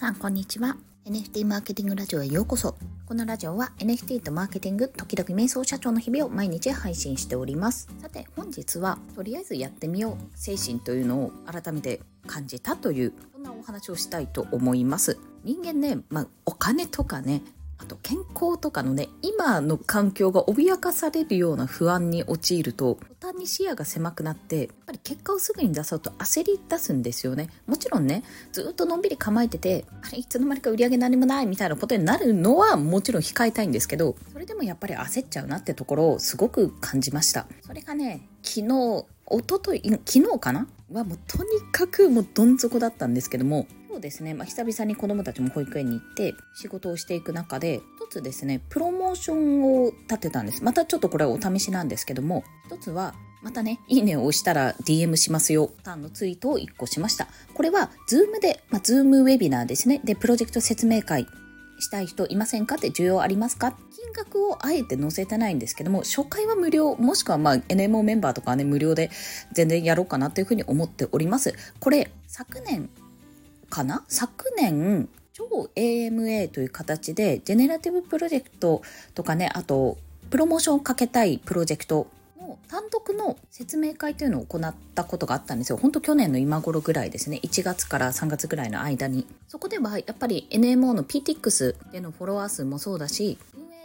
さんこんにちは。NFT マーケティングラジオへようこそ。このラジオは NFT とマーケティング時々瞑想社長の日々を毎日配信しております。さて本日はとりあえずやってみよう精神というのを改めて感じたというそんなお話をしたいと思います。人間ね、まあ、お金とかねあと健康とかのね、今の環境が脅かされるような不安に陥ると、途端に視野が狭くなって、やっぱり結果をすぐに出そうと焦り出すんですよね。もちろんね、ずっとのんびり構えてて、あれ、いつの間にか売り上げ何もないみたいなことになるのはもちろん控えたいんですけど、それでもやっぱり焦っちゃうなってところをすごく感じました。それがね、昨日、おととい、昨日かな？はもうとにかくもうどん底だったんですけども、そうですね、まあ、久々に子供たちも保育園に行って仕事をしていく中で一つですねプロモーションを立てたんですまたちょっとこれはお試しなんですけども一つはまたね、いいねを押したら DM しますよ。ターンのツイートを1個しました。これは、ズームで、まあ、ズームウェビナーですね。で、プロジェクト説明会したい人いませんかって需要ありますか金額をあえて載せてないんですけども、初回は無料、もしくはま NMO メンバーとかはね、無料で全然やろうかなというふうに思っております。これ、昨年かな？昨年超 AMA という形でジェネラティブプロジェクトとかねあとプロモーションをかけたいプロジェクトの単独の説明会というのを行ったことがあったんですよ。本当去年の今頃ぐらいですね。1月から3月ぐらいの間に。そこではやっぱり NMO の PTX でのフォロワー数もそうだし、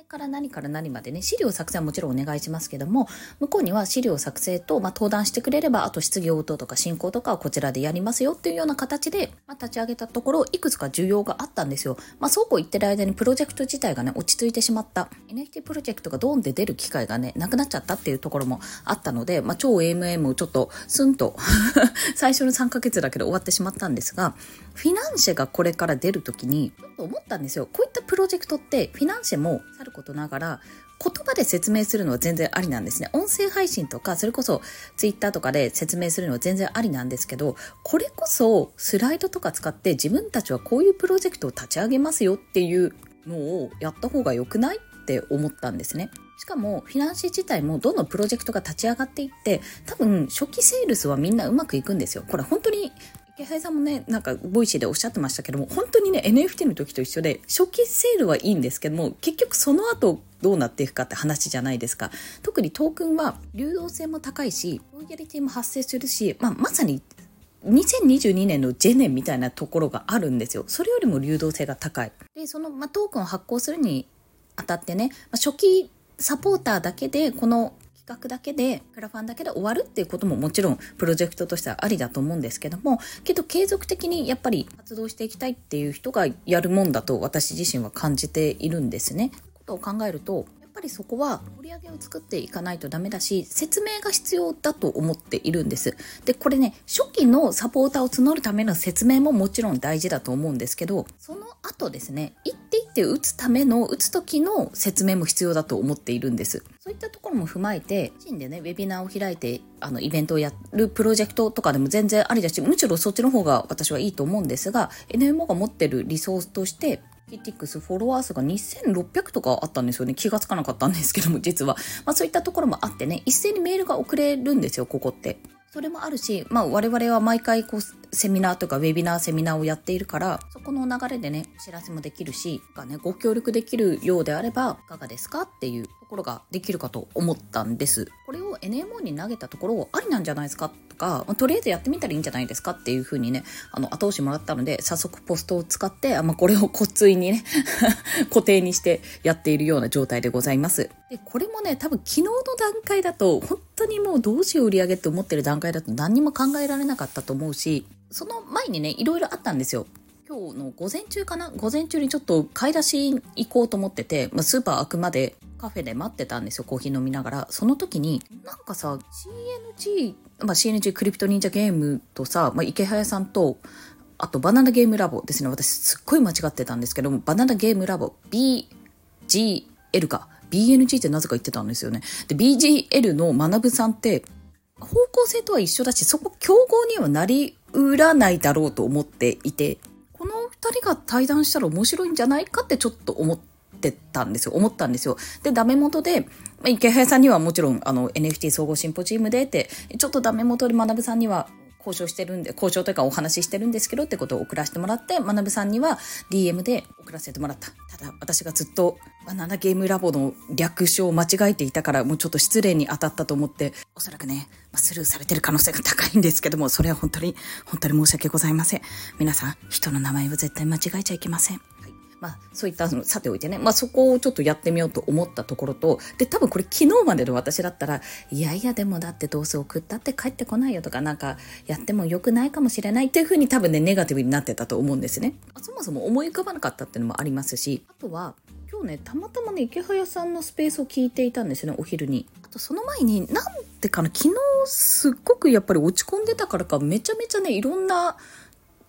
から何から何までね、資料作成はもちろんお願いしますけども、向こうには資料作成と、まあ、登壇してくれれば、あと質疑応答とか進行とかはこちらでやりますよっていうような形で、まあ、立ち上げたところ、いくつか需要があったんですよ。まあ、そうこう言ってる間にプロジェクト自体がね、落ち着いてしまった。NFT プロジェクトがドーンで出る機会がね、なくなっちゃったっていうところもあったので、まあ、超 AMM をちょっとスンと 最初の3ヶ月だけで終わってしまったんですが、フィナンシェがこれから出るときに、ちょっと思ったんですよ。こういったプロジェクトって、フィナンシェもことながら、言葉で説明するのは全然ありなんですね。音声配信とか、それこそツイッターとかで説明するのは全然ありなんですけど、これこそスライドとか使って自分たちはこういうプロジェクトを立ち上げますよっていうのをやった方が良くない？って思ったんですね。しかも、フィナンシェ自体もどんどんプロジェクトが立ち上がっていって、多分初期セールスはみんなうまくいくんですよ。これ本当に池原さんもね、なんか、ボイシーでおっしゃってましたけども、本当にね、NFT の時と一緒で、初期セールはいいんですけども、結局その後、どうなっていくかって話じゃないですか。特にトークンは流動性も高いし、ロイヤリティも発生するし、まあ、まさに2022年のジェネみたいなところがあるんですよ。それよりも流動性が高い。で、その、まあ、トークンを発行するにあたってね、まあ、初期サポーターだけでこの企画だけで、クラファンだけで終わるっていうことももちろんプロジェクトとしてはありだと思うんですけども、けど継続的にやっぱり活動していきたいっていう人がやるもんだと私自身は感じているんですね。ことを考えると、ぱりそこは盛り上げを作っていかないとダメだし、説明が必要だと思っているんです。で、これね、初期のサポーターを募るための説明ももちろん大事だと思うんですけど、その後ですね、一手一手打つための、打つ時の説明も必要だと思っているんです。そういったところも踏まえて、個人でね、ウェビナーを開いて、あの、イベントをやるプロジェクトとかでも全然ありだし、むしろそっちの方が私はいいと思うんですが、NMO が持ってるリソースとして、キティクスフォロワー数が2600とかあったんですよね。気がつかなかったんですけども、実は。まあそういったところもあってね、一斉にメールが送れるんですよ、ここって。それもあるし、まあ我々は毎回こうセミナーとかウェビナーセミナーをやっているから、そこの流れでね、お知らせもできるし、がね、ご協力できるようであれば、いかがですかっていうところができるかと思ったんです。これを NMO に投げたところ、ありなんじゃないですかとか、まあ、とりあえずやってみたらいいんじゃないですかっていう風にね、あの、後押しもらったので、早速ポストを使って、あまあ、これを骨髄にね 固定にしてやっているような状態でございます。で、これもね、多分昨日の段階だと、本当にもうどうしよう売り上げって思ってる段階だと何にも考えられなかったと思うし、その前にね、いろいろあったんですよ。今日の午前中かな？午前中にちょっと買い出し行こうと思ってて、まあ、スーパー開くまでカフェで待ってたんですよ、コーヒー飲みながら。その時に、なんかさ、CNG、まあ、CNG クリプト忍者ゲームとさ、まあ、池早さんと、あとバナナゲームラボですね。私すっごい間違ってたんですけども、バナナゲームラボ BGL か。BNG ってなぜか言ってたんですよね。で、BGL の学さんって、方向性とは一緒だし、そこ競合にはなりうらないだろうと思っていて、人が対談したら面白いんじゃないかってちょっと思ってたんですよ。思ったんですよ。で、ダメ元で、池平さんにはもちろん、あの、NFT 総合シンポジウムでって、ちょっとダメ元で学さんには、交渉してるんで、交渉というかお話ししてるんですけどってことを送らせてもらって、学さんには DM で送らせてもらった。ただ、私がずっとバナナゲームラボの略称を間違えていたから、もうちょっと失礼に当たったと思って、おそらくね、ま、スルーされてる可能性が高いんですけども、それは本当に、本当に申し訳ございません。皆さん、人の名前は絶対間違えちゃいけません。まあ、そういったのさておいてね、まあ、そこをちょっとやってみようと思ったところとで多分これ昨日までの私だったらいやいやでもだってどうせ送ったって帰ってこないよとかなんかやってもよくないかもしれないっていうふうに多分ねネガティブになってたと思うんですね。そもそも思い浮かばなかったっていうのもありますしあとは今日ねたまたまね池早さんのスペースを聞いていたんですよねお昼に。あとその前になんてかな昨日すっごくやっぱり落ち込んでたからかめちゃめちゃねいろんな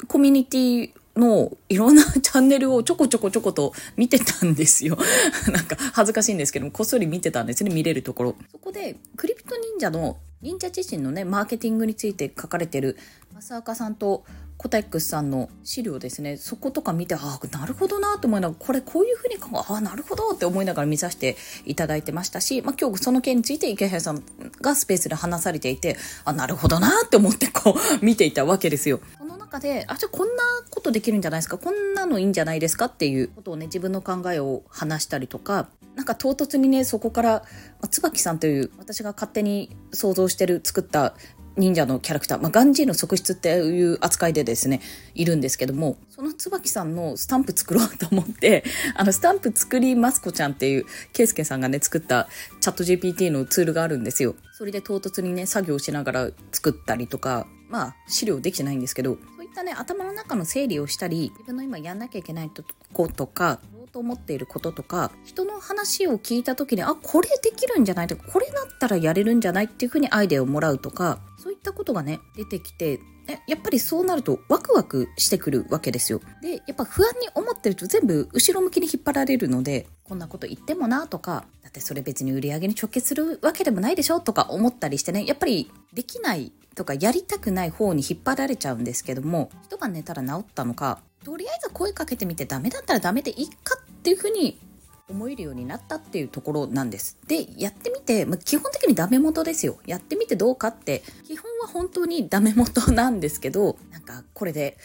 コミュニティのいろんなチャンネルをちょこちょこちょこと見てたんですよ。なんか恥ずかしいんですけども、こっそり見てたんですね、見れるところ。そこで、クリプト忍者の、忍者自身のね、マーケティングについて書かれてる、正岡さんとコタックスさんの資料ですね、そことか見て、ああ、なるほどなと思いながら、これこういうふうに考え、ああ、なるほどって思いながら見させていただいてましたし、まあ今日その件について池原さんがスペースで話されていて、あ、なるほどなって思ってこう見ていたわけですよ。中で、あ、じゃあこんなことできるんじゃないですか、こんなのいいんじゃないですか？っていうことをね、自分の考えを話したりとか、なんか唐突にね、そこから、椿さんという私が勝手に想像してる、作った忍者のキャラクター、まあ、ガンジーの側室っていう扱いでですね、いるんですけども、その椿さんのスタンプ作ろうと思って、あの、スタンプ作りますこちゃんっていう、ケイスケさんがね、作ったチャット GPT のツールがあるんですよ。それで唐突にね、作業しながら作ったりとか、まあ、資料できてないんですけど、ったね頭の中の整理をしたり自分の今やんなきゃいけないことかやろうと思っていることとか人の話を聞いた時にあこれできるんじゃないとかこれだったらやれるんじゃないっていうふうにアイデアをもらうとかそういったことがね出てきてやっぱりそうなるとワクワクしてくるわけですよ。で、やっぱ不安に思ってると全部後ろ向きに引っ張られるので、こんなこと言ってもなとか、だってそれ別に売り上げに直結するわけでもないでしょとか思ったりしてね、やっぱりできないとかやりたくない方に引っ張られちゃうんですけども一晩寝たら治ったのかとりあえず声かけてみてダメだったらダメでいいかっていうふうに思えるようになったっていうところなんです。で、やってみて、まあ、基本的にダメ元ですよ。やってみてどうかって、基本は本当にダメ元なんですけど、なんかこれで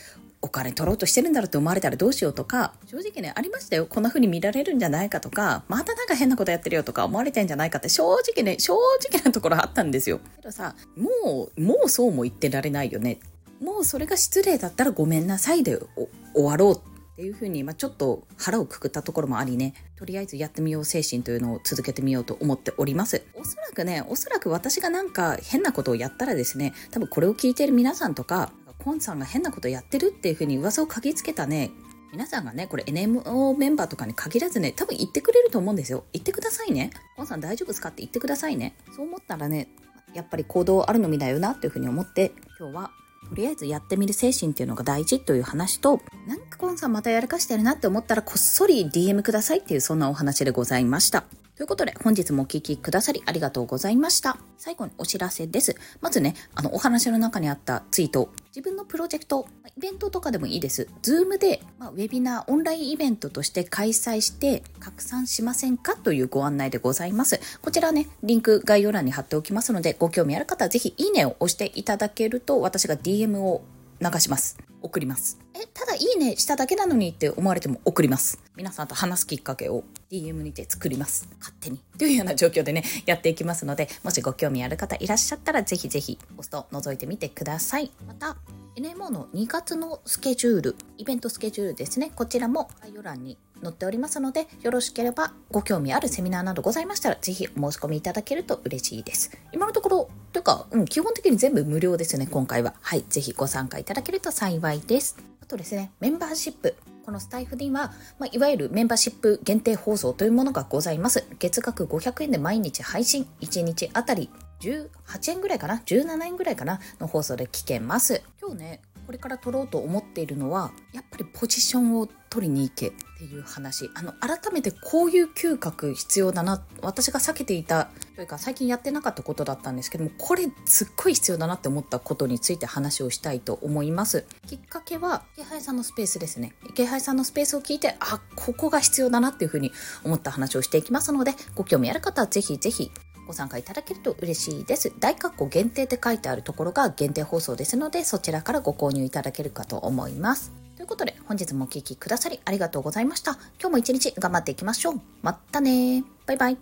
お金取ろうとしてるんだろうって思われたらどうしようとか、正直ね、ありましたよ。こんな風に見られるんじゃないかとか、またなんか変なことやってるよとか思われてんじゃないかって正直ね、正直なところあったんですよ。けどさ、もう、もうそうも言ってられないよね。もうそれが失礼だったらごめんなさいで終わろうっていう風に、まあ、ちょっと腹をくくったところもありね、とりあえずやってみよう精神というのを続けてみようと思っております。おそらくね、おそらく私がなんか変なことをやったらですね、多分これを聞いている皆さんとか、コンさんが変なことやってるっていうふうに噂を嗅ぎつけたね、皆さんがね、これ NMO メンバーとかに限らずね、多分言ってくれると思うんですよ。言ってくださいね。コンさん大丈夫ですかって言ってくださいね。そう思ったらね、やっぱり行動あるのみだよなっていうふうに思って、今日はとりあえずやってみる精神っていうのが大事という話と、なんかコンさんまたやらかしてるなって思ったらこっそり DM くださいっていうそんなお話でございました。ということで、本日もお聴きくださりありがとうございました。最後にお知らせです。まずね、あの、お話の中にあったツイート、自分のプロジェクト、イベントとかでもいいです。Zoom で、まあ、ウェビナー、オンラインイベントとして開催して拡散しませんかというご案内でございます。こちらね、リンク概要欄に貼っておきますので、ご興味ある方はぜひいいねを押していただけると、私が DM を流します。送ります。え、ただいいねしただけなのにって思われても送ります。皆さんと話すきっかけを DM にて作ります。勝手に。というような状況でね、やっていきますので、もしご興味ある方いらっしゃったら、ぜひぜひポスト覗いてみてください。また、NMO の2月のスケジュール、イベントスケジュールですね。こちらも概要欄に載っておりますので、よろしければご興味あるセミナーなどございましたら、ぜひお申し込みいただけると嬉しいです。今のところ、というか、うん、基本的に全部無料ですね、今回は。はい、ぜひご参加いただけると幸いです。あとですね、メンバーシップ。このスタイフには、まあ、いわゆるメンバーシップ限定放送というものがございます。月額500円で毎日配信、1日あたり18円ぐらいかな ?17 円ぐらいかな？の放送で聞けます。今日ね、これから取ろうと思っているのは、やっぱりポジションを取りに行けっていう話。あの、改めてこういう嗅覚必要だな。私が避けていた、というか最近やってなかったことだったんですけども、これすっごい必要だなって思ったことについて話をしたいと思います。きっかけは、池原さんのスペースですね。池原さんのスペースを聞いて、あ、ここが必要だなっていうふうに思った話をしていきますので、ご興味ある方はぜひぜひご参加いただけると嬉しいです。大括弧限定って書いてあるところが限定放送ですので、そちらからご購入いただけるかと思います。ということで、本日もお聴きくださりありがとうございました。今日も一日頑張っていきましょう。またねバイバイ。